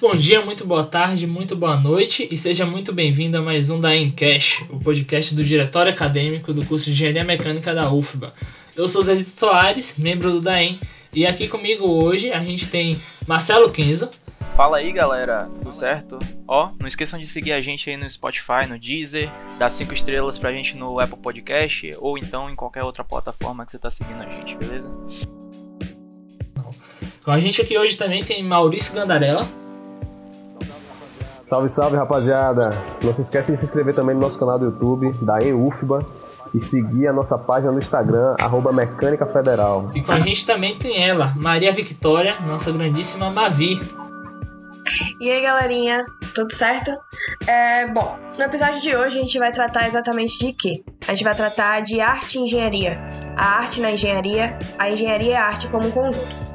Muito bom dia, muito boa tarde, muito boa noite e seja muito bem-vindo a mais um da Encast, o podcast do Diretório Acadêmico do curso de Engenharia Mecânica da UFBA. Eu sou Zé Soares, membro do DAEM, e aqui comigo hoje a gente tem Marcelo Quinzo. Fala aí galera, tudo certo? Ó, não esqueçam de seguir a gente aí no Spotify, no Deezer, dar 5 estrelas pra gente no Apple Podcast ou então em qualquer outra plataforma que você tá seguindo a gente, beleza? Com a gente aqui hoje também tem Maurício Gandarella. Salve, salve, rapaziada! Não se esqueça de se inscrever também no nosso canal do YouTube, da EUFBA, e seguir a nossa página no Instagram, arroba Mecânica Federal. E com a gente também tem ela, Maria Victoria, nossa grandíssima Mavi. E aí, galerinha, tudo certo? É, bom, no episódio de hoje a gente vai tratar exatamente de quê? A gente vai tratar de arte e engenharia. A arte na engenharia, a engenharia e a arte como um conjunto.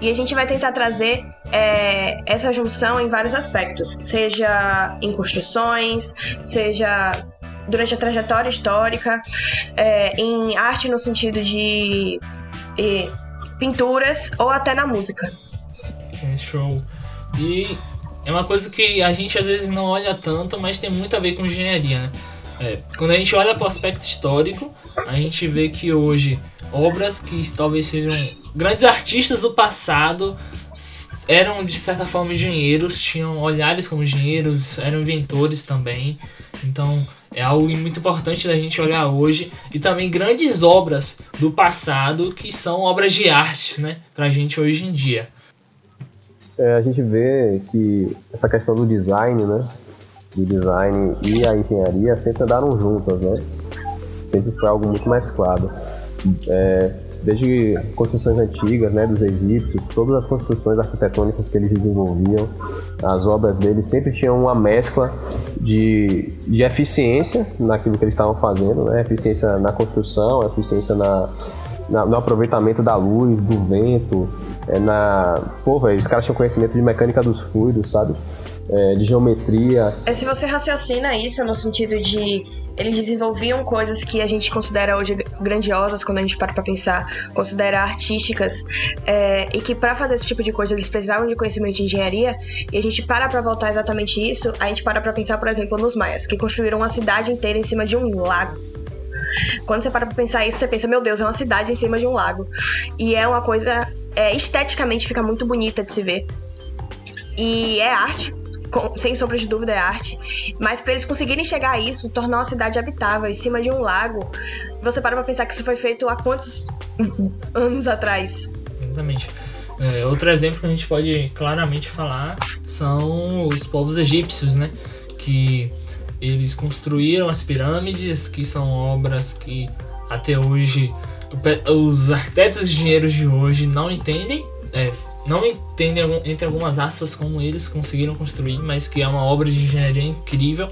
E a gente vai tentar trazer é, essa junção em vários aspectos, seja em construções, seja durante a trajetória histórica, é, em arte no sentido de pinturas ou até na música. Sim, show. E é uma coisa que a gente às vezes não olha tanto, mas tem muito a ver com engenharia, né? É, quando a gente olha para o aspecto histórico, a gente vê que hoje obras que talvez sejam grandes artistas do passado eram de certa forma engenheiros, tinham olhares como engenheiros, eram inventores também. Então é algo muito importante da gente olhar hoje e também grandes obras do passado que são obras de arte, né, pra gente hoje em dia. É, a gente vê que essa questão do design, né, do design e a engenharia sempre andaram juntas, né? Sempre foi algo muito mais claro. É, desde construções antigas, né, dos egípcios, todas as construções arquitetônicas que eles desenvolviam, as obras deles sempre tinham uma mescla de, de eficiência naquilo que eles estavam fazendo, né, eficiência na construção, eficiência na, na, no aproveitamento da luz, do vento, é, na... Pô, velho, os caras tinham conhecimento de mecânica dos fluidos, sabe? É, de geometria. É, se você raciocina isso no sentido de eles desenvolviam coisas que a gente considera hoje grandiosas quando a gente para pra pensar, considera artísticas, é, e que para fazer esse tipo de coisa eles precisavam de conhecimento de engenharia, e a gente para pra voltar exatamente isso, a gente para pra pensar, por exemplo, nos maias, que construíram uma cidade inteira em cima de um lago. Quando você para pra pensar isso, você pensa, meu Deus, é uma cidade em cima de um lago. E é uma coisa, é, esteticamente fica muito bonita de se ver. E é arte, com, sem sombra de dúvida, é arte. Mas para eles conseguirem chegar a isso, tornar uma cidade habitável em cima de um lago, você para pra pensar que isso foi feito há quantos anos atrás? Exatamente. É, outro exemplo que a gente pode claramente falar são os povos egípcios, né? Que eles construíram as pirâmides, que são obras que até hoje os arquitetos e engenheiros de hoje não entendem, é, não entendem entre algumas aspas como eles conseguiram construir, mas que é uma obra de engenharia incrível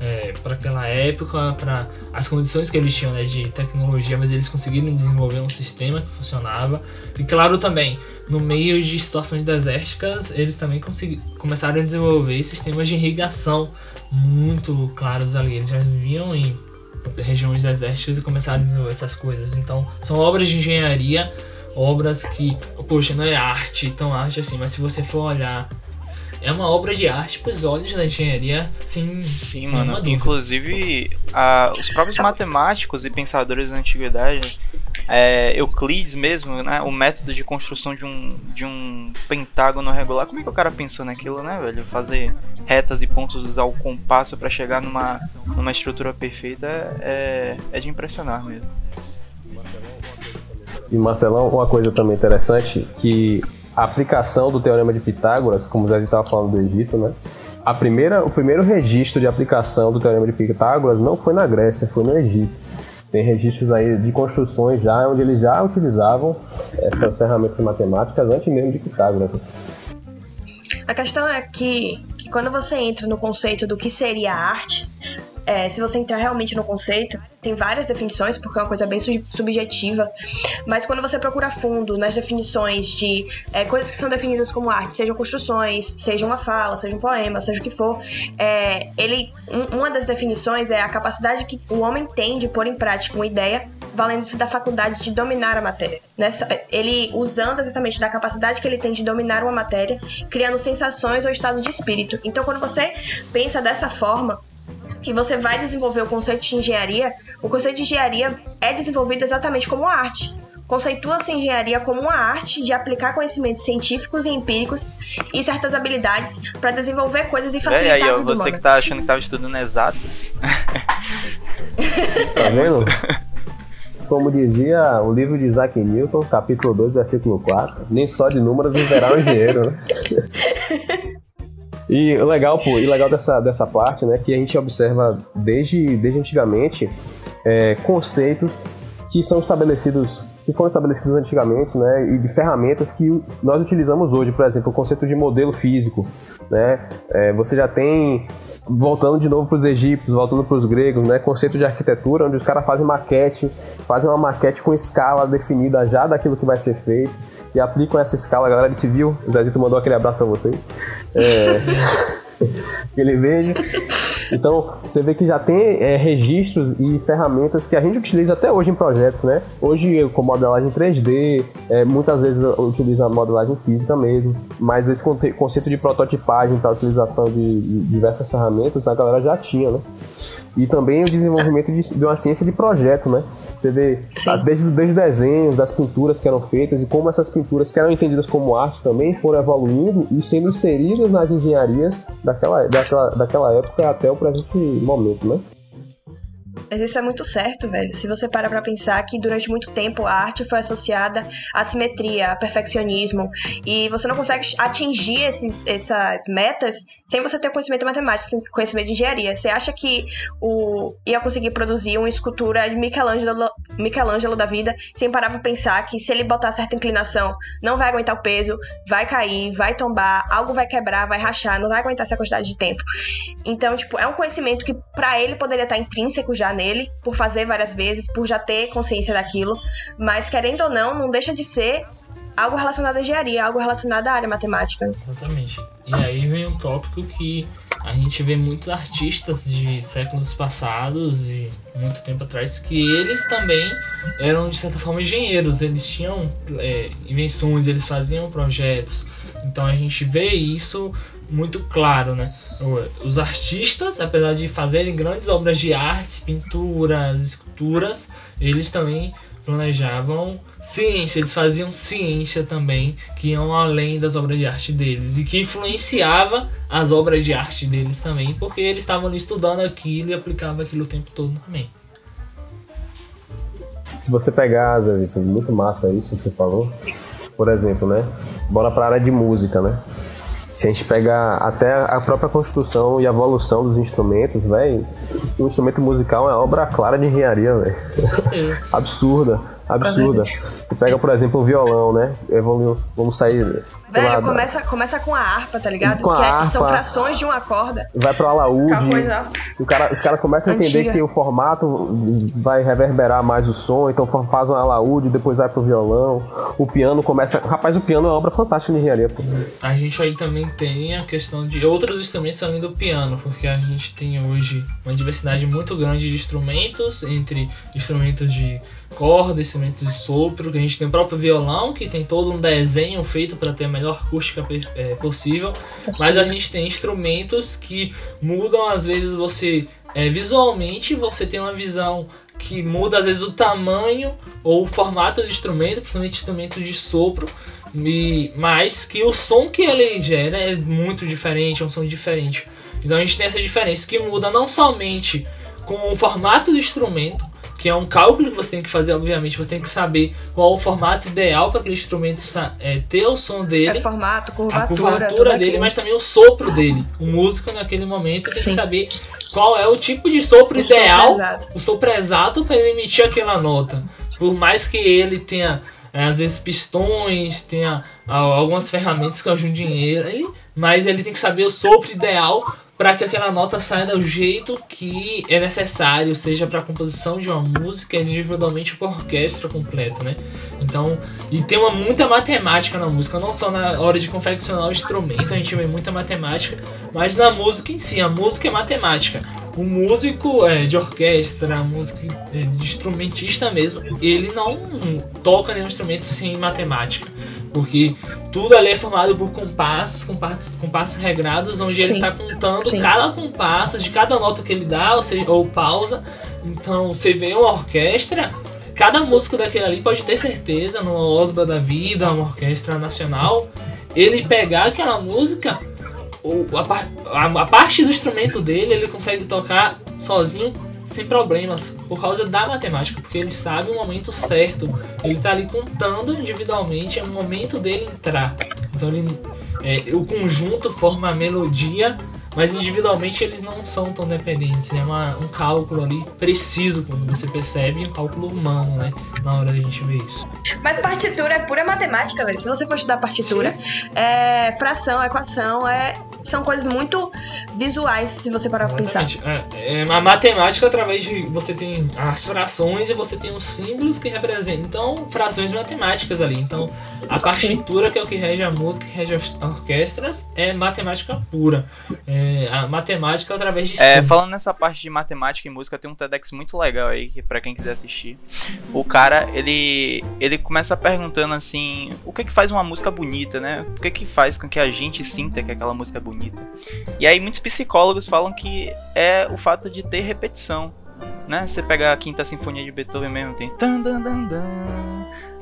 é, para aquela época, para as condições que eles tinham né, de tecnologia, mas eles conseguiram desenvolver um sistema que funcionava. E claro também, no meio de situações desérticas, eles também começaram a desenvolver sistemas de irrigação muito claros ali. Eles já viviam em regiões desérticas e começaram a desenvolver essas coisas. Então, são obras de engenharia obras que, poxa, não é arte, tão arte assim, mas se você for olhar, é uma obra de arte pros olhos da engenharia, sim. Sim, mano. Inclusive, a, os próprios matemáticos e pensadores da antiguidade, é, Euclides mesmo, né? O método de construção de um, de um pentágono regular. Como é que o cara pensou naquilo, né, velho? Fazer retas e pontos, usar o compasso para chegar numa, numa estrutura perfeita é, é de impressionar mesmo. E Marcelão, uma coisa também interessante, que a aplicação do Teorema de Pitágoras, como já estava falando do Egito, né? A primeira, o primeiro registro de aplicação do Teorema de Pitágoras não foi na Grécia, foi no Egito. Tem registros aí de construções já onde eles já utilizavam essas ferramentas matemáticas antes mesmo de Pitágoras. A questão é que, que quando você entra no conceito do que seria arte, é, se você entrar realmente no conceito, tem várias definições, porque é uma coisa bem subjetiva, mas quando você procura fundo nas definições de é, coisas que são definidas como arte, sejam construções, seja uma fala, seja um poema, seja o que for, é, ele, um, uma das definições é a capacidade que o homem tem de pôr em prática uma ideia valendo-se da faculdade de dominar a matéria. Né? Ele usando exatamente da capacidade que ele tem de dominar uma matéria, criando sensações ou estado de espírito. Então, quando você pensa dessa forma, e você vai desenvolver o conceito de engenharia, o conceito de engenharia é desenvolvido exatamente como arte. Conceitua-se engenharia como uma arte de aplicar conhecimentos científicos e empíricos e certas habilidades para desenvolver coisas e facilitar é, aí, a vida você humana. que tá achando que tava estudando exatas. Tá vendo? Como dizia o livro de Isaac Newton, capítulo 2, versículo 4, nem só de números viverá o engenheiro, né? E o legal, pô, e legal dessa, dessa parte, né, que a gente observa desde, desde antigamente é, conceitos que são estabelecidos, que foram estabelecidos antigamente, né, e de ferramentas que nós utilizamos hoje, por exemplo, o conceito de modelo físico, né, é, você já tem voltando de novo para os egípcios, voltando para os gregos, né? Conceito de arquitetura, onde os caras fazem maquete, fazem uma maquete com escala definida já daquilo que vai ser feito e aplicam essa escala. A galera de civil, o Zezito mandou aquele abraço para vocês. É... ele veja. Então, você vê que já tem é, registros e ferramentas que a gente utiliza até hoje em projetos, né? Hoje, com modelagem 3D, é, muitas vezes utiliza modelagem física mesmo, mas esse conceito de prototipagem para utilização de, de diversas ferramentas, a galera já tinha, né? E também o desenvolvimento de, de uma ciência de projeto, né? Você vê desde, desde o desenho, das pinturas que eram feitas e como essas pinturas que eram entendidas como arte também foram evoluindo e sendo inseridas nas engenharias daquela, daquela, daquela época até o presente momento, né? Mas isso é muito certo, velho. Se você para pra pensar que durante muito tempo a arte foi associada à simetria, a perfeccionismo, e você não consegue atingir esses, essas metas sem você ter conhecimento matemático, sem conhecimento de engenharia. Você acha que o ia conseguir produzir uma escultura de Michelangelo, Michelangelo da vida sem parar pra pensar que se ele botar certa inclinação, não vai aguentar o peso, vai cair, vai tombar, algo vai quebrar, vai rachar, não vai aguentar essa quantidade de tempo. Então, tipo, é um conhecimento que para ele poderia estar intrínseco já nele nele, por fazer várias vezes, por já ter consciência daquilo, mas querendo ou não, não deixa de ser algo relacionado à engenharia, algo relacionado à área matemática. Exatamente. E aí vem um tópico que a gente vê muitos artistas de séculos passados e muito tempo atrás que eles também eram de certa forma engenheiros, eles tinham é, invenções, eles faziam projetos. Então a gente vê isso muito claro, né? Os artistas, apesar de fazerem grandes obras de artes, pinturas, esculturas, eles também planejavam ciência, eles faziam ciência também, que iam além das obras de arte deles e que influenciava as obras de arte deles também, porque eles estavam estudando aquilo e aplicavam aquilo o tempo todo também. Se você pegar, Zé Vitor, muito massa isso que você falou. Por exemplo, né? Bora para a área de música, né? Se a gente pegar até a própria construção e evolução dos instrumentos, velho, o instrumento musical é obra clara de engenharia, velho. absurda, absurda. Você pega, por exemplo, o violão, né? Evoluiu, vamos sair Velho, lá, começa, começa com a harpa, tá ligado? Com que a é- harpa, são frações de uma corda. Vai pro alaúde. Coisa- Se o cara, os caras começam a entender Antiga. que o formato vai reverberar mais o som, então faz um alaúde, depois vai pro violão. O piano começa. Rapaz, o piano é uma obra fantástica de engenharia. Pô. A gente aí também tem a questão de outros instrumentos além do piano, porque a gente tem hoje uma diversidade muito grande de instrumentos, entre instrumentos de corda, instrumentos de sopro, que a gente tem o próprio violão, que tem todo um desenho feito para ter a melhor acústica per- é, possível, mas a gente tem instrumentos que mudam, às vezes você é, visualmente você tem uma visão que muda às vezes o tamanho ou o formato do instrumento, principalmente instrumentos de sopro, e, mas que o som que ele gera é muito diferente, é um som diferente. Então a gente tem essa diferença que muda não somente com o formato do instrumento, que é um cálculo que você tem que fazer, obviamente, você tem que saber qual o formato ideal para aquele instrumento é, ter o som dele É formato, a curvatura, curvatura tudo dele, aquilo. mas também o sopro dele. O músico naquele momento tem que Sim. saber qual é o tipo de sopro O sopro ideal, exato. o sopro exato para ele emitir aquela nota. Por mais que ele tenha é, às vezes pistões, tenha ah, algumas ferramentas que ajudem ele, mas ele tem que saber o sopro ideal para que aquela nota saia do jeito que é necessário, seja para a composição de uma música, individualmente com a orquestra completa, né? Então, e tem uma muita matemática na música, não só na hora de confeccionar o instrumento, a gente vê muita matemática, mas na música em si, a música é matemática. o músico é, de orquestra, músico é, de instrumentista mesmo, ele não toca nenhum instrumento sem matemática. Porque tudo ali é formado por compassos, compassos, compassos regrados, onde ele está contando Sim. cada compasso de cada nota que ele dá, ou, seja, ou pausa. Então você vê uma orquestra, cada músico daquele ali pode ter certeza, numa Osba da vida, uma orquestra nacional, ele pegar aquela música o, a, a, a, parte do instrumento dele ele consegue tocar sozinho sem problemas por causa da matemática, porque ele sabe o momento certo. Ele está ali contando individualmente é o momento dele entrar. Então ele, é, o conjunto forma a melodia mas individualmente eles não são tão dependentes. É uma, um cálculo ali preciso, quando você percebe, um cálculo humano, né? Na hora da gente ver isso. Mas partitura é pura matemática, velho. Se você for estudar partitura, é, fração, equação, é, são coisas muito visuais, se você parar pra pensar. É, é, a matemática, através de. Você tem as frações e você tem os símbolos que representam. Então, frações matemáticas ali. Então, a partitura, que é o que rege a música, que rege as orquestras, é matemática pura. É, a matemática através de É, falando nessa parte de matemática e música, tem um TEDx muito legal aí, que pra quem quiser assistir. O cara, ele ele começa perguntando assim, o que que faz uma música bonita, né? O que que faz com que a gente sinta que aquela música é bonita? E aí muitos psicólogos falam que é o fato de ter repetição. Né? Você pega a quinta sinfonia de Beethoven mesmo, tem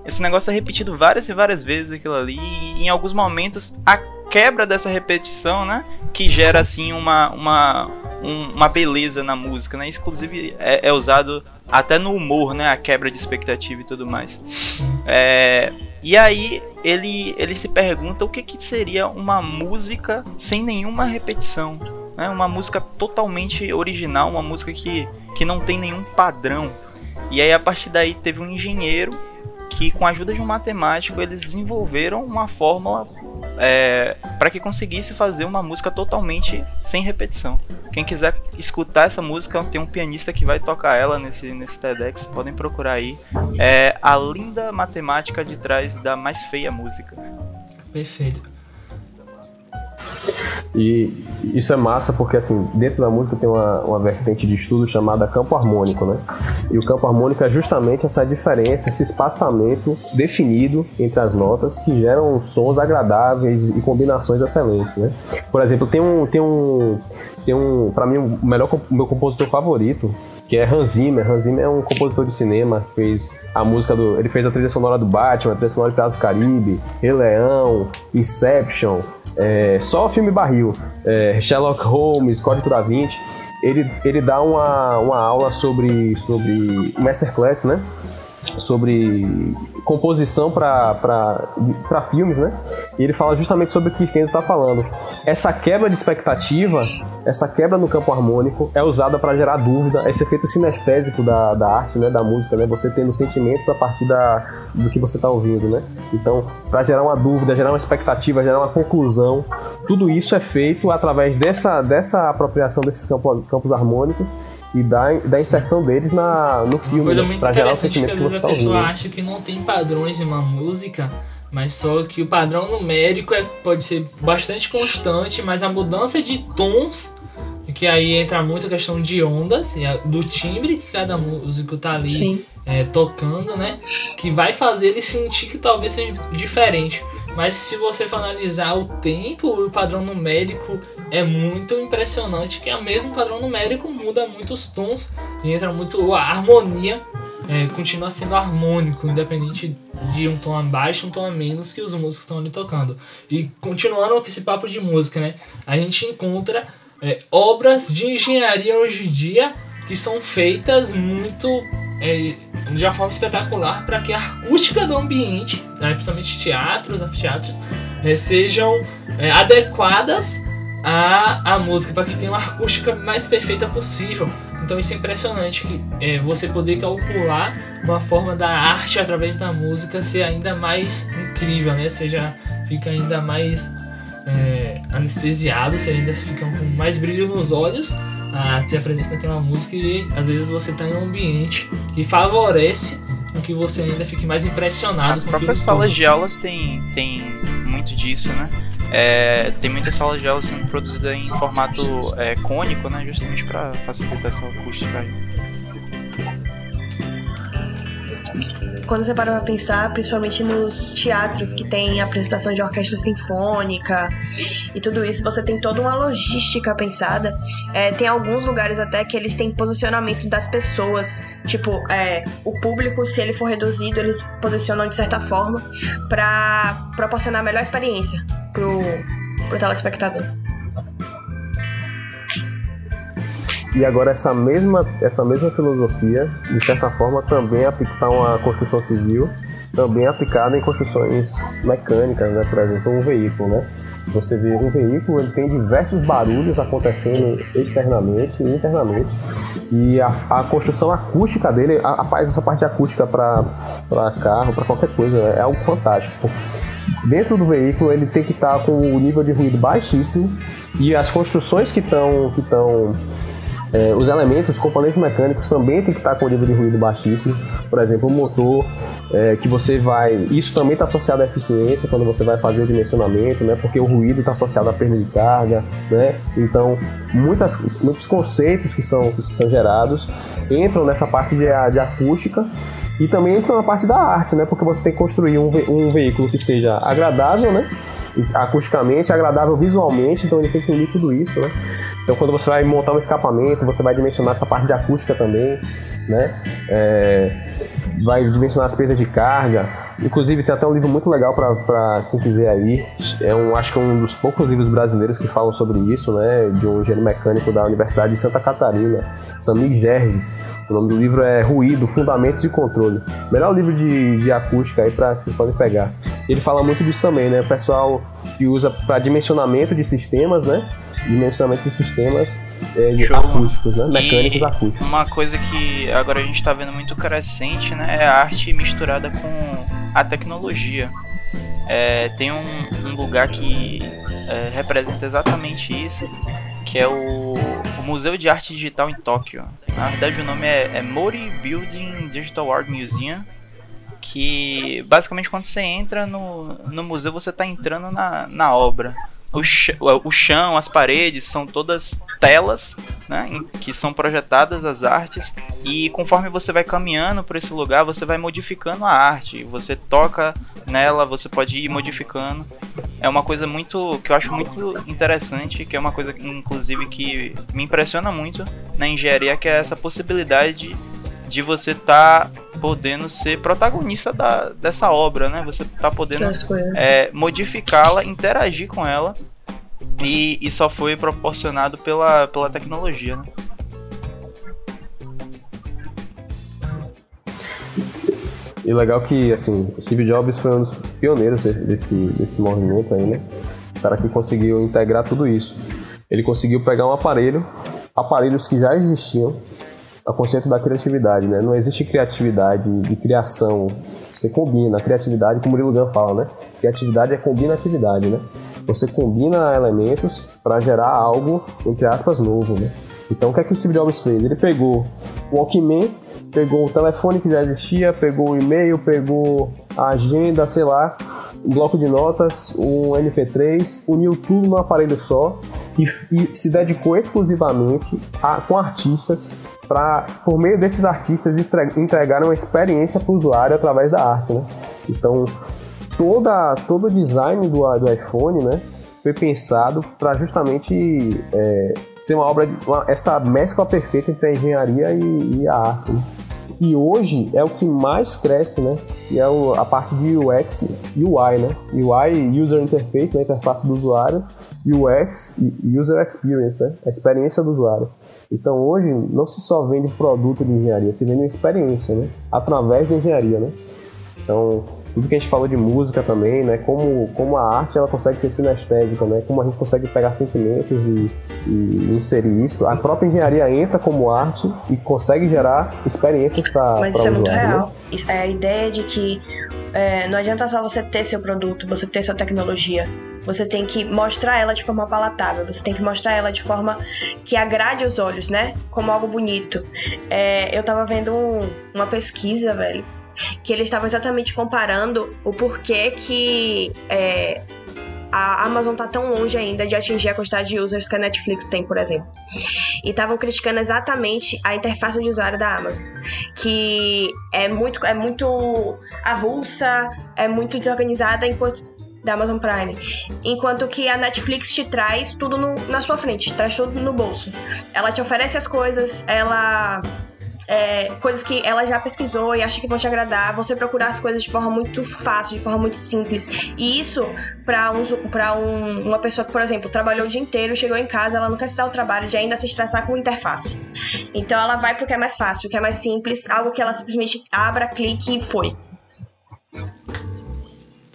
esse negócio é repetido várias e várias vezes aquilo ali. E em alguns momentos a quebra dessa repetição, né? Que gera assim uma, uma, um, uma beleza na música, né? Inclusive é, é, usado até no humor, né? A quebra de expectativa e tudo mais. É, e aí ele, ele se pergunta o que, que seria uma música sem nenhuma repetição. Né? Uma música totalmente original, uma música que, que não tem nenhum padrão. E aí a partir daí teve um engenheiro que com a ajuda de um matemático eles desenvolveram uma fórmula é, para que conseguisse fazer uma música totalmente sem repetição. Quem quiser escutar essa música, tem um pianista que vai tocar ela nesse, nesse TEDx, podem procurar aí. É a linda matemática de trás da mais feia música. Perfeito. E isso é massa porque, assim, dentro da música tem uma, uma vertente de estudo chamada campo harmônico, né? E o campo harmônico é justamente essa diferença, esse espaçamento definido entre as notas que geram sons agradáveis e combinações excelentes, né? Por exemplo, tem um, tem um, tem um, para mim, o melhor, meu compositor favorito, que é Hans Zimmer. Hans Zimmer é um compositor de cinema, fez a música do, ele fez a trilha sonora do Batman, a trilha sonora de Piratas do Caribe, Rei Leão, Inception, é, só filme barril, é, Sherlock Holmes, Código da Vinci, ele, ele dá uma, uma aula sobre, sobre Masterclass, né? Sobre composição para filmes, né? E ele fala justamente sobre o que Kenzo está falando. Essa quebra de expectativa, essa quebra no campo harmônico é usada para gerar dúvida, esse efeito sinestésico da, da arte, né, da música, né? Você tendo sentimentos a partir da, do que você está ouvindo, né? Então, para gerar uma dúvida, gerar uma expectativa, gerar uma conclusão, tudo isso é feito através dessa, dessa apropriação desses campos, campos harmônicos e da, da inserção deles na, no filme, coisa né? muito pra gerar o sentimento que, que você a tá pessoa ouvindo. acha que não tem padrões em uma música, mas só que o padrão numérico é, pode ser bastante constante, mas a mudança de tons, que aí entra muito a questão de ondas, do timbre que cada músico tá ali é, tocando, né? Que vai fazer ele sentir que talvez seja diferente. Mas se você for analisar o tempo, o padrão numérico é muito impressionante, que é o mesmo padrão numérico muda muitos tons e entra muito a harmonia, é, continua sendo harmônico, independente de um tom abaixo, um tom a menos que os músicos estão ali tocando. E continuando com esse papo de música, né? A gente encontra é, obras de engenharia hoje em dia que são feitas muito é, de uma forma espetacular para que a acústica do ambiente, né, principalmente teatros, anfiteatros, é, sejam é, adequadas à, à música, para que tenha uma acústica mais perfeita possível. Então isso é impressionante que é, você poder calcular uma forma da arte através da música ser ainda mais incrível, né? Seja fica ainda mais é, anestesiado, você ainda fica com mais brilho nos olhos a ter a presença daquela música e às vezes você está em um ambiente que favorece com que você ainda fique mais impressionado. As próprias salas de aulas têm, têm muito disso, né? é, tem muitas salas de aula sendo produzidas em formato é, cônico, né, justamente para facilitar essa acústica aí. Quando você para pra pensar, principalmente nos teatros que tem apresentação de orquestra sinfônica e tudo isso, você tem toda uma logística pensada. É, tem alguns lugares até que eles têm posicionamento das pessoas. Tipo, é, o público, se ele for reduzido, eles posicionam de certa forma para proporcionar a melhor experiência pro, pro telespectador. E agora essa mesma, essa mesma filosofia, de certa forma, também aplicar uma construção civil, também aplicada em construções mecânicas, né? Por exemplo, um veículo, né? Você vê um veículo, ele tem diversos barulhos acontecendo externamente e internamente. E a, a construção acústica dele, a, a, essa parte acústica para carro, para qualquer coisa, é algo fantástico. Dentro do veículo, ele tem que estar com o nível de ruído baixíssimo e as construções que estão que é, os elementos, os componentes mecânicos também tem que estar com o nível de ruído baixíssimo. Por exemplo, o motor é, que você vai. Isso também está associado à eficiência quando você vai fazer o dimensionamento, né? Porque o ruído está associado à perda de carga, né? Então, muitas, muitos conceitos que são, que são gerados entram nessa parte de, de acústica e também entram na parte da arte, né? Porque você tem que construir um, um veículo que seja agradável, né? Acusticamente, agradável visualmente, então ele tem que unir tudo isso, né? Então, quando você vai montar um escapamento, você vai dimensionar essa parte de acústica também, né? É, vai dimensionar as perdas de carga. Inclusive, tem até um livro muito legal para quem quiser aí. É um, acho que é um dos poucos livros brasileiros que falam sobre isso, né? De um engenheiro mecânico da Universidade de Santa Catarina, Samir Gerges. O nome do livro é Ruído, Fundamentos de Controle. Melhor livro de, de acústica aí para vocês podem pegar. Ele fala muito disso também, né? O pessoal que usa para dimensionamento de sistemas, né? Dimensionamento de sistemas é, acústicos, né? Mecânicos e acústicos. Uma coisa que agora a gente está vendo muito crescente, né? É a arte misturada com a tecnologia. É, tem um, um, lugar que é, representa exatamente isso, que é o, o, Museu de Arte Digital em Tóquio. Na verdade o nome é, é Mori Building Digital Art Museum que basicamente quando você entra no, no museu você está entrando na, na obra o, ch o chão, as paredes são todas telas, né, que são projetadas as artes e conforme você vai caminhando por esse lugar, você vai modificando a arte. Você toca nela, você pode ir modificando. É uma coisa muito que eu acho muito interessante, que é uma coisa inclusive que me impressiona muito na engenharia, que é essa possibilidade de você estar tá podendo ser protagonista da, dessa obra, né? Você tá podendo é, modificá-la, interagir com ela e, e só foi proporcionado pela, pela tecnologia, né? E legal que, assim, o Steve Jobs foi um dos pioneiros desse, desse movimento aí, né? O cara que conseguiu integrar tudo isso. Ele conseguiu pegar um aparelho, aparelhos que já existiam, o conceito da criatividade, né? Não existe criatividade de criação. Você combina. A criatividade, como o Murilo Gun fala, né? Criatividade é combinatividade, né? Você combina elementos para gerar algo, entre aspas, novo, né? Então, o que é que o Steve Jobs fez? Ele pegou o Walkman, pegou o telefone que já existia, pegou o e-mail, pegou a agenda, sei lá, um bloco de notas, um MP3, uniu tudo num aparelho só e, e se dedicou exclusivamente a, com artistas para, por meio desses artistas, entregar uma experiência para o usuário através da arte, né? Então, toda, todo o design do, do iPhone, né? Foi pensado para justamente é, ser uma obra, uma, essa mescla perfeita entre a engenharia e, e a arte. Né? E hoje é o que mais cresce, né? E é o, a parte de UX e UI, né? UI, User Interface, né? Interface do usuário. UX, User Experience, né? A experiência do usuário. Então hoje não se só vende produto de engenharia, se vende uma experiência, né? Através da engenharia, né? Então tudo que a gente falou de música também, né? Como, como a arte ela consegue ser sinestésica, né? Como a gente consegue pegar sentimentos e, e inserir isso. A própria engenharia entra como arte e consegue gerar experiências para Mas isso é muito real. Né? É a ideia de que é, não adianta só você ter seu produto, você ter sua tecnologia. Você tem que mostrar ela de forma palatável, você tem que mostrar ela de forma que agrade os olhos, né? Como algo bonito. É, eu tava vendo um, uma pesquisa, velho, que eles estavam exatamente comparando o porquê que é, a Amazon tá tão longe ainda de atingir a quantidade de users que a Netflix tem, por exemplo. E estavam criticando exatamente a interface de usuário da Amazon, que é muito, é muito avulsa, é muito desorganizada, enquanto da Amazon Prime. Enquanto que a Netflix te traz tudo no, na sua frente, traz tudo no bolso. Ela te oferece as coisas, ela é, coisas que ela já pesquisou e acha que vão te agradar, você procurar as coisas de forma muito fácil, de forma muito simples. E isso, para um, pra um, uma pessoa que, por exemplo, trabalhou o dia inteiro, chegou em casa, ela não quer se dar o trabalho de ainda se estressar com interface. Então ela vai pro que é mais fácil, o que é mais simples, algo que ela simplesmente abra, clique e foi.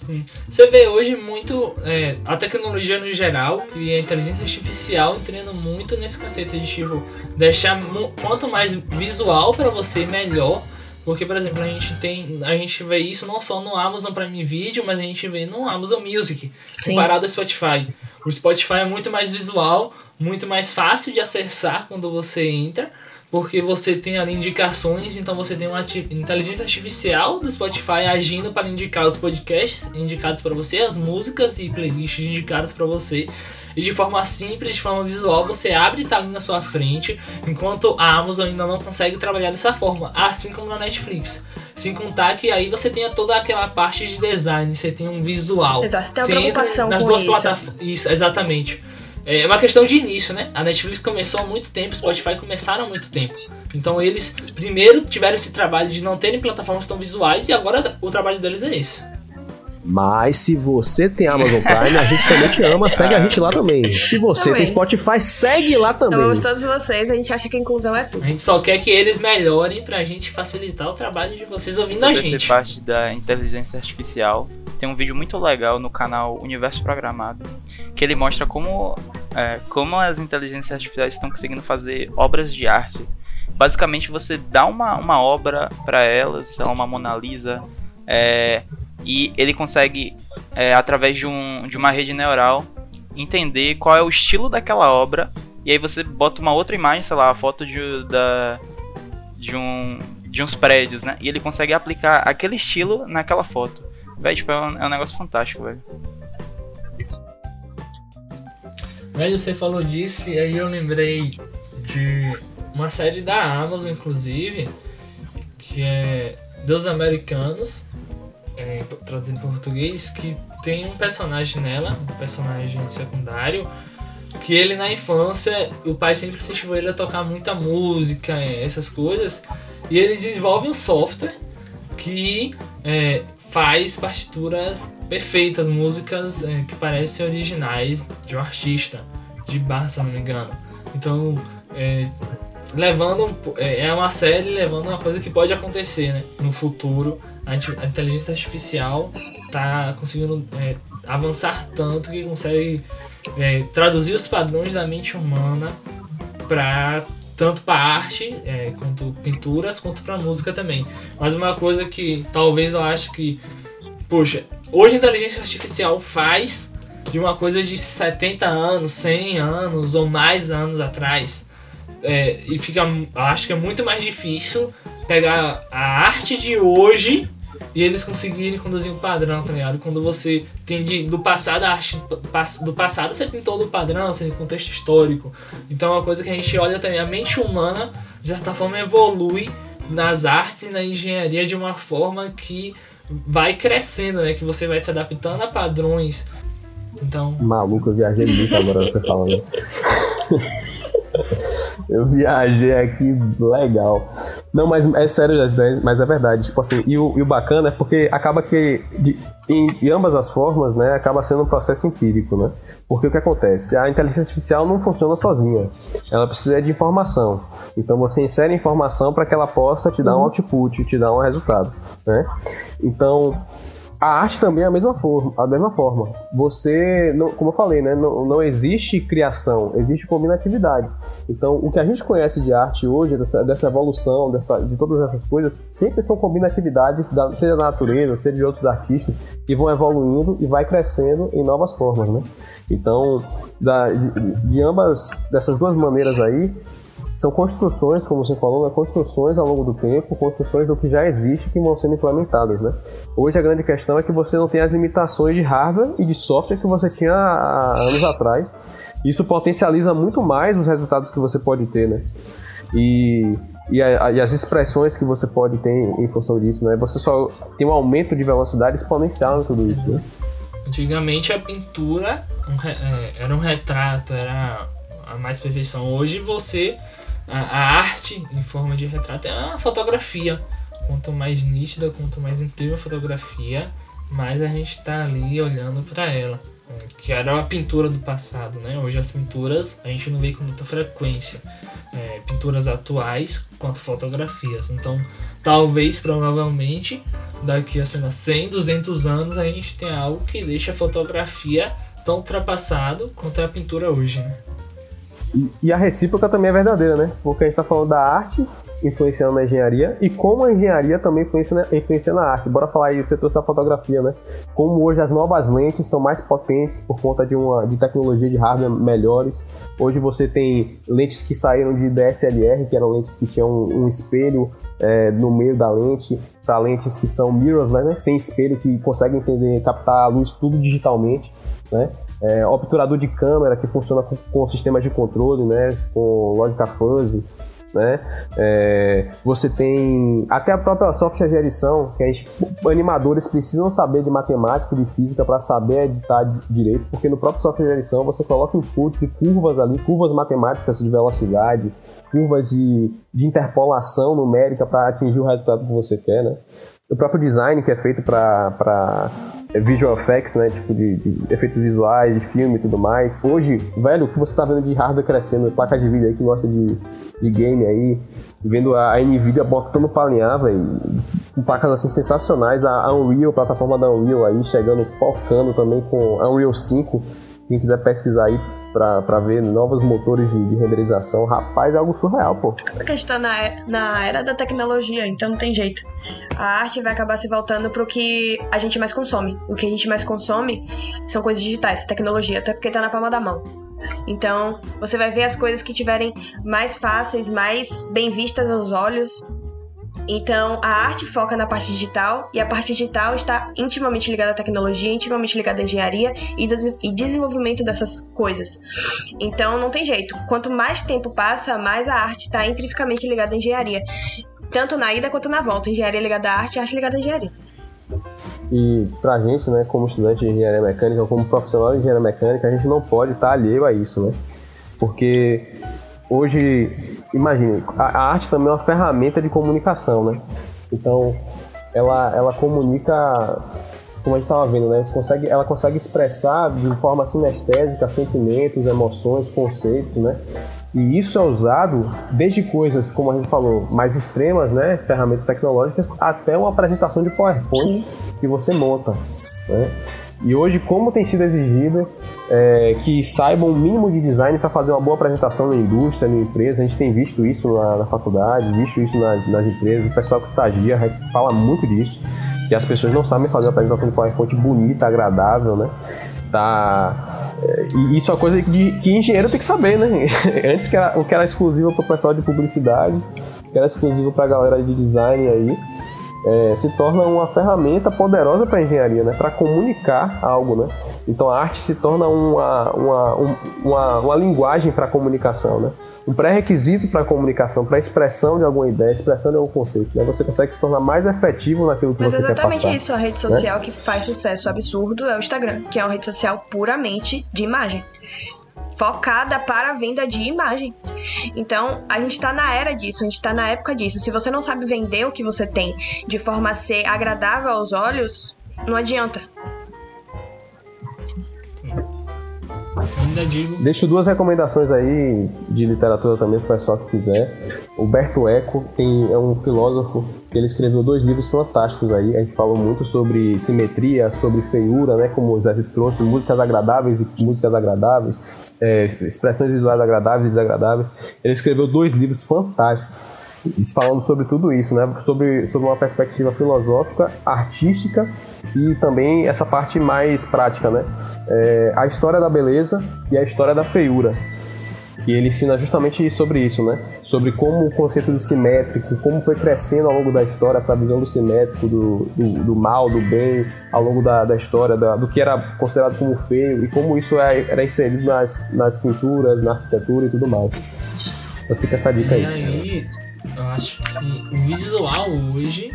Sim. Você vê hoje muito é, a tecnologia no geral e a inteligência artificial entrando muito nesse conceito de tipo deixar quanto mais visual para você melhor. Porque, por exemplo, a gente tem. A gente vê isso não só no Amazon Prime Video, mas a gente vê no Amazon Music, Sim. comparado ao Spotify. O Spotify é muito mais visual, muito mais fácil de acessar quando você entra porque você tem ali indicações, então você tem uma inteligência artificial do Spotify agindo para indicar os podcasts indicados para você, as músicas e playlists indicadas para você. E de forma simples, de forma visual, você abre e tá ali na sua frente, enquanto a Amazon ainda não consegue trabalhar dessa forma, assim como na Netflix. Sem contar que aí você tem toda aquela parte de design, você tem um visual. Exato, tem uma preocupação nas duas isso. Isso, exatamente. É uma questão de início, né? A Netflix começou há muito tempo, Spotify começaram há muito tempo. Então eles primeiro tiveram esse trabalho de não terem plataformas tão visuais e agora o trabalho deles é esse. Mas se você tem Amazon Prime, a gente também te ama, segue a gente lá também. Se você também. tem Spotify, segue lá também. Amamos todos vocês, a gente acha que a inclusão é tudo. A gente só quer que eles melhorem pra gente facilitar o trabalho de vocês ouvindo Sobre a gente. parte da inteligência artificial, tem um vídeo muito legal no canal Universo Programado, que ele mostra como, é, como as inteligências artificiais estão conseguindo fazer obras de arte. Basicamente, você dá uma, uma obra para elas, uma Mona Lisa, é, e ele consegue, é, através de, um, de uma rede neural, entender qual é o estilo daquela obra. E aí você bota uma outra imagem, sei lá, a foto de, da, de, um, de uns prédios, né? E ele consegue aplicar aquele estilo naquela foto. Velho, tipo, é um, é um negócio fantástico, velho. Velho, você falou disso e aí eu lembrei de uma série da Amazon, inclusive, que é Deus Americanos, é, para português, que tem um personagem nela, um personagem secundário, que ele na infância, o pai sempre incentivou ele a tocar muita música, é, essas coisas, e ele desenvolve um software que é, faz partituras perfeitas, músicas é, que parecem originais de um artista, de bar, se não me engano. Então, é, levando é, é uma série levando uma coisa que pode acontecer né, no futuro a, inteligência artificial está conseguindo é, avançar tanto que consegue é, traduzir os padrões da mente humana para tanto para arte é, quanto pinturas quanto para música também. Mas uma coisa que talvez eu acho que poxa hoje a inteligência artificial faz de uma coisa de 70 anos 100 anos ou mais anos atrás é, e fica acho que é muito mais difícil pegar a arte de hoje e eles conseguirem conduzir um padrão, tá ligado? Quando você tem de, do passado a arte do passado, você tem todo o padrão, você tem contexto histórico. Então é uma coisa que a gente olha também, a mente humana, de certa forma, evolui nas artes e na engenharia de uma forma que vai crescendo, né? Que você vai se adaptando a padrões. Então. Maluco, eu viajei muito agora você falando. Eu viajei aqui legal. Não, mas é sério, mas é verdade. Tipo assim, e o, e o bacana é porque acaba que, de, em, em, ambas as formas, né, acaba sendo um processo empírico, né? Porque o que acontece? A inteligência artificial não funciona sozinha. Ela precisa de informação. Então você insere informação para que ela possa te dar um output, te dar um resultado, né? Então, a arte também é a mesma forma. A mesma forma. Você, não, como eu falei, né, não, não existe criação, existe combinatividade. Então, o que a gente conhece de arte hoje, dessa, dessa evolução, dessa, de todas essas coisas, sempre são combinatividades, da, seja da natureza, seja de outros artistas, que vão evoluindo e vai crescendo em novas formas, né? Então, da, de, de ambas, dessas duas maneiras aí, são construções, como você falou, né? construções ao longo do tempo, construções do que já existe que vão sendo implementadas, né? Hoje a grande questão é que você não tem as limitações de hardware e de software que você tinha há anos atrás. Isso potencializa muito mais os resultados que você pode ter, né? E, e, a, e, as expressões que você pode ter em função disso, né? Você só tem um aumento de velocidade exponencial em tudo isso, né? Antigamente a pintura é, era um retrato, era a mais perfeição. Hoje você a, a, arte em forma de retrato é uma fotografia. Quanto mais nítida, quanto mais incrível a fotografia, mais a gente está ali olhando para ela. Que era uma pintura do passado, né? Hoje as pinturas a gente não vê com muita frequência. É, pinturas atuais quanto fotografias. Então, talvez, provavelmente, daqui a sei lá, 100, 200 anos a gente tenha algo que deixa a fotografia tão ultrapassado quanto é a pintura hoje, né? E, a recíproca também é verdadeira, né? Porque a gente está falando da arte influenciando na engenharia e como a engenharia também influencia na, influencia na arte. Bora falar aí, você trouxe a fotografia, né? Como hoje as novas lentes estão mais potentes por conta de uma de tecnologia de hardware melhores. Hoje você tem lentes que saíram de DSLR, que eram lentes que tinham um, um espelho é, no meio da lente, para lentes que são mirrorless, né? Sem espelho, que conseguem entender, captar a luz tudo digitalmente, né? É, obturador de câmera que funciona com, com sistemas de controle, né? Com lógica fuzzy, né? É, você tem até a própria software de edição, que gente, animadores precisam saber de matemática e de física para saber editar direito, porque no próprio software de edição você coloca inputs e curvas ali, curvas matemáticas de velocidade, curvas de, de interpolação numérica para atingir o resultado que você quer, né? O próprio design que é feito para visual effects, né? Tipo de, de, efeitos visuais, de filme e tudo mais. Hoje, velho, o que você tá vendo de hardware crescendo, placa de vídeo aí que gosta de, de game aí, vendo a, Nvidia botando pra alinhar, velho, com placas assim sensacionais. A, a Unreal, a plataforma da Unreal aí, chegando, focando também com a Unreal 5. Quem quiser pesquisar aí, para ver novos motores de, de, renderização. Rapaz, é algo surreal, pô. Porque a gente tá na, na era da tecnologia, então não tem jeito. A arte vai acabar se voltando pro que a gente mais consome. O que a gente mais consome são coisas digitais, tecnologia, até porque tá na palma da mão. Então, você vai ver as coisas que tiverem mais fáceis, mais bem vistas aos olhos, então, a arte foca na parte digital e a parte digital está intimamente ligada à tecnologia, intimamente ligada à engenharia e, do, e desenvolvimento dessas coisas. Então, não tem jeito. Quanto mais tempo passa, mais a arte está intrinsecamente ligada à engenharia. Tanto na ida quanto na volta. Engenharia ligada à arte, arte ligada à engenharia. E pra gente, né, como estudante de engenharia mecânica, como profissional de engenharia mecânica, a gente não pode estar alheio a isso, né? Porque hoje imagine, a, a, arte também é uma ferramenta de comunicação, né? Então, ela, ela comunica, como a gente estava vendo, né? Consegue, ela consegue expressar de forma sinestésica sentimentos, emoções, conceitos, né? E isso é usado desde coisas, como a gente falou, mais extremas, né? Ferramentas tecnológicas, até uma apresentação de PowerPoint Sim. que você monta, né? E hoje, como tem sido exigido é, que saibam o mínimo de design para fazer uma boa apresentação na indústria, na empresa, a gente tem visto isso na, na faculdade, visto isso nas, nas empresas, o pessoal que estagia fala muito disso, que as pessoas não sabem fazer uma apresentação de PowerPoint bonita, agradável, né? Tá, é, e isso é uma coisa que, que engenheiro tem que saber, né? Antes que era, que era exclusivo para o pessoal de publicidade, que era exclusivo para a galera de design aí, é, se torna uma ferramenta poderosa para a engenharia, né? Para comunicar algo, né? Então a arte se torna uma, uma, uma, uma linguagem para a comunicação, né? Um pré-requisito para a comunicação, para a expressão de alguma ideia, expressão de algum conceito. Né? Você consegue se tornar mais efetivo naquilo que Mas você quer passar. Mas exatamente isso. A rede social né? que faz sucesso absurdo é o Instagram, que é uma rede social puramente de imagem focada para a venda de imagem. Então, a gente está na era disso, a gente está na época disso. Se você não sabe vender o que você tem de forma a ser agradável aos olhos, não adianta. Ainda digo. Deixo duas recomendações aí de literatura também para o pessoal que quiser. O Berto Eco tem, é um filósofo ele escreveu dois livros fantásticos aí. A gente falou muito sobre simetria, sobre feiura, né? Como o Zé trouxe, músicas agradáveis e músicas agradáveis, é, expressões visuais agradáveis e desagradáveis. Ele escreveu dois livros fantásticos falando sobre tudo isso, né? Sobre, sobre uma perspectiva filosófica, artística e também essa parte mais prática, né? É, a história da beleza e a história da feiura. E ele ensina justamente sobre isso, né? Sobre como o conceito do simétrico, como foi crescendo ao longo da história essa visão do simétrico, do, do, do mal, do bem, ao longo da, da história, da, do que era considerado como feio e como isso é, era inserido nas, nas pinturas, na arquitetura e tudo mais. Então fica essa dica aí. E aí, eu acho que o visual hoje,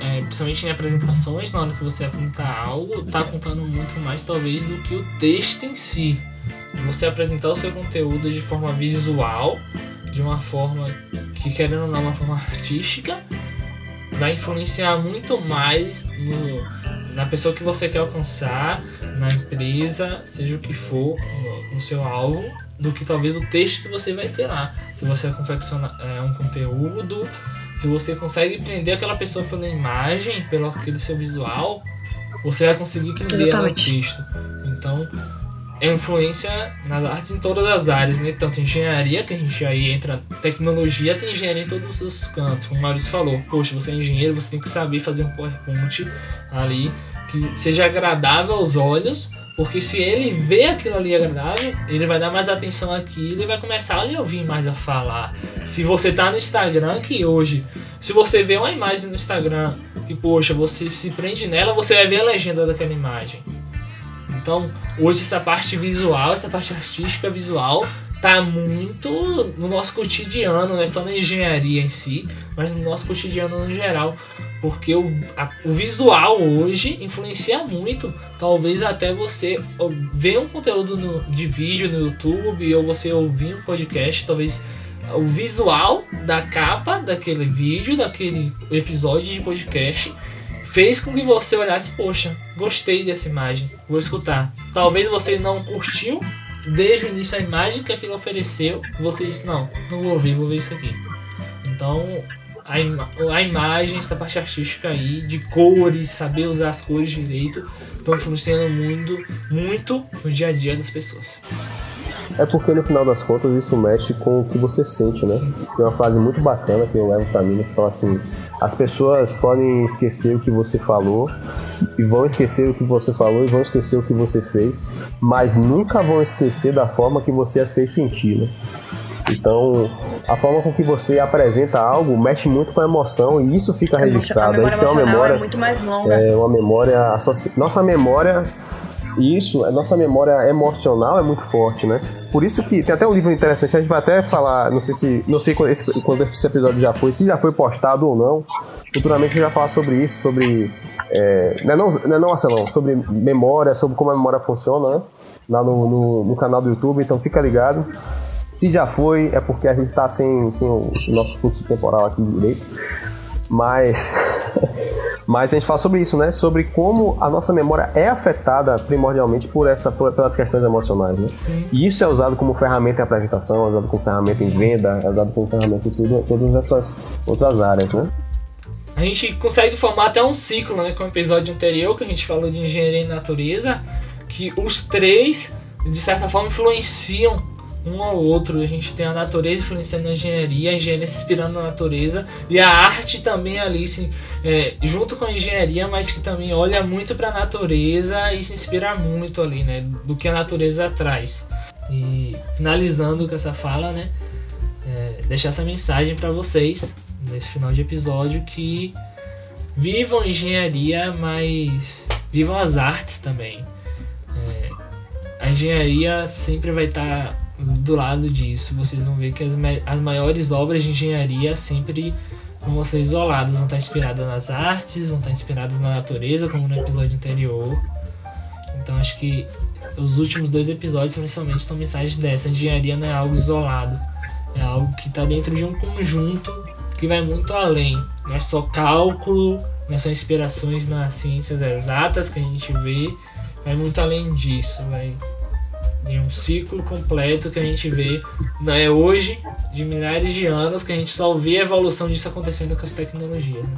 é, principalmente em apresentações, na hora que você apresentar algo, tá contando muito mais talvez do que o texto em si. Você apresentar o seu conteúdo de forma visual, de uma forma que querendo ou não, uma forma artística, vai influenciar muito mais no, na pessoa que você quer alcançar, na empresa, seja o que for, no, no seu alvo, do que talvez o texto que você vai ter lá. Se você confecciona é, um conteúdo, se você consegue prender aquela pessoa pela imagem, pelo aquele seu visual, você vai conseguir prender ela no texto. Então, é influência nas artes em todas as áreas, né? Tanto engenharia, que a gente aí entra, tecnologia, tem engenharia em todos os cantos, como o Maurício falou. Poxa, você é engenheiro, você tem que saber fazer um PowerPoint ali que seja agradável aos olhos, porque se ele vê aquilo ali agradável, ele vai dar mais atenção àquilo e vai começar a lhe ouvir mais a falar. Se você tá no Instagram, que hoje, se você vê uma imagem no Instagram, que poxa, você se prende nela, você vai ver a legenda daquela imagem. Então, hoje essa parte visual, essa parte artística visual, tá muito no nosso cotidiano, não é só na engenharia em si, mas no nosso cotidiano no geral. Porque o, a, o visual hoje influencia muito. Talvez até você ver um conteúdo no, de vídeo no YouTube ou você ouvir um podcast, talvez o visual da capa daquele vídeo, daquele episódio de podcast fez com que você olhasse, poxa, gostei dessa imagem, vou escutar. Talvez você não curtiu desde o início a imagem que aquilo ofereceu, você disse, não, não vou ver, vou ver isso aqui. Então, a, ima a imagem, essa parte artística aí, de cores, saber usar as cores direito, estão influenciando muito, muito no dia a dia das pessoas. É porque no final das contas isso mexe com o que você sente, né? Tem uma frase muito bacana que eu levo pra mim que fala assim: as pessoas podem esquecer o que você falou e vão esquecer o que você falou e vão esquecer o que você fez, mas nunca vão esquecer da forma que você as fez sentir. Né? Então, a forma com que você apresenta algo mexe muito com a emoção e isso fica registrado. A, gente tem uma memória é muito mais longa. É uma memória nossa memória isso, a nossa memória emocional é muito forte, né? Por isso que tem até um livro interessante, a gente vai até falar, não sei se, não sei quando esse, quando esse episódio já foi, se já foi postado ou não. Futuramente a gente vai falar sobre isso, sobre é, não, é não, não é Marcelão, sobre memória, sobre como a memória funciona, né? Lá no, no, no canal do YouTube, então fica ligado. Se já foi, é porque a gente está sem, sem o nosso fluxo temporal aqui direito. Mas Mas a gente fala sobre isso, né? Sobre como a nossa memória é afetada primordialmente por essa, pelas questões emocionais, né? Sim. E isso é usado como ferramenta em apresentação, é usado como ferramenta em venda, é usado como ferramenta em tudo, todas essas outras áreas, né? A gente consegue formar até um ciclo, né? Com o episódio anterior que a gente falou de engenharia e natureza, que os três, de certa forma, influenciam um ao outro. A gente tem a natureza influenciando a engenharia, a engenharia se inspirando na natureza e a arte também ali, se, é, junto com a engenharia, mas que também olha muito para a natureza e se inspira muito ali, né, do que a natureza traz. E finalizando com essa fala, né, é, deixar essa mensagem para vocês nesse final de episódio que vivam engenharia, mas vivam as artes também. É, a engenharia sempre vai estar tá do lado disso, vocês vão ver que as, as maiores obras de engenharia sempre vão ser isoladas, vão estar inspiradas nas artes, vão estar inspiradas na natureza, como no episódio anterior. Então acho que os últimos dois episódios principalmente são mensagens dessa. A engenharia não é algo isolado, é algo que está dentro de um conjunto que vai muito além. Não é só cálculo, não são inspirações nas ciências exatas que a gente vê, vai muito além disso, vai em um ciclo completo que a gente vê né, hoje, de milhares de anos, que a gente só vê a evolução disso acontecendo com as tecnologias. Né?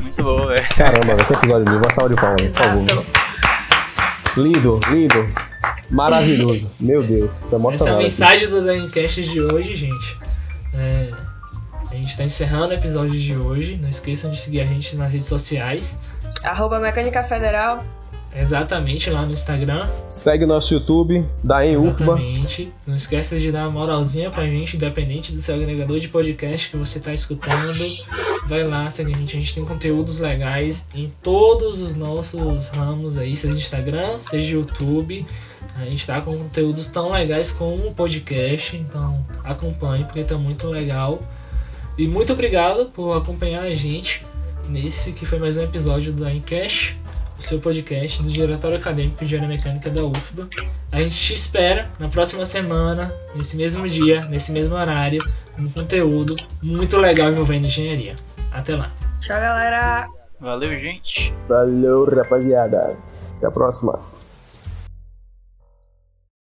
Muito bom, velho. Caramba, que episódio lindo. Uma salva de palmas, por favor. Lindo, lindo. Maravilhoso. Meu Deus, tô Essa é a mensagem aqui. do Dancast de hoje, gente. É, a gente está encerrando o episódio de hoje. Não esqueçam de seguir a gente nas redes sociais. Arroba Mecânica Federal Exatamente, lá no Instagram. Segue nosso YouTube, da em UFBA. Exatamente. Não esqueça de dar uma moralzinha pra gente, independente do seu agregador de podcast que você tá escutando. Vai lá, segue a gente. A gente tem conteúdos legais em todos os nossos ramos aí, seja Instagram, seja YouTube. A gente tá com conteúdos tão legais como o podcast, então acompanhe porque tá muito legal. E muito obrigado por acompanhar a gente nesse que foi mais um episódio do Encash, o seu podcast do Diretório Acadêmico de Engenharia Mecânica da UFBA. A gente te espera na próxima semana, nesse mesmo dia, nesse mesmo horário, um conteúdo muito legal envolvendo engenharia. Até lá. Tchau, galera! Valeu, gente. Valeu, rapaziada. Até a próxima.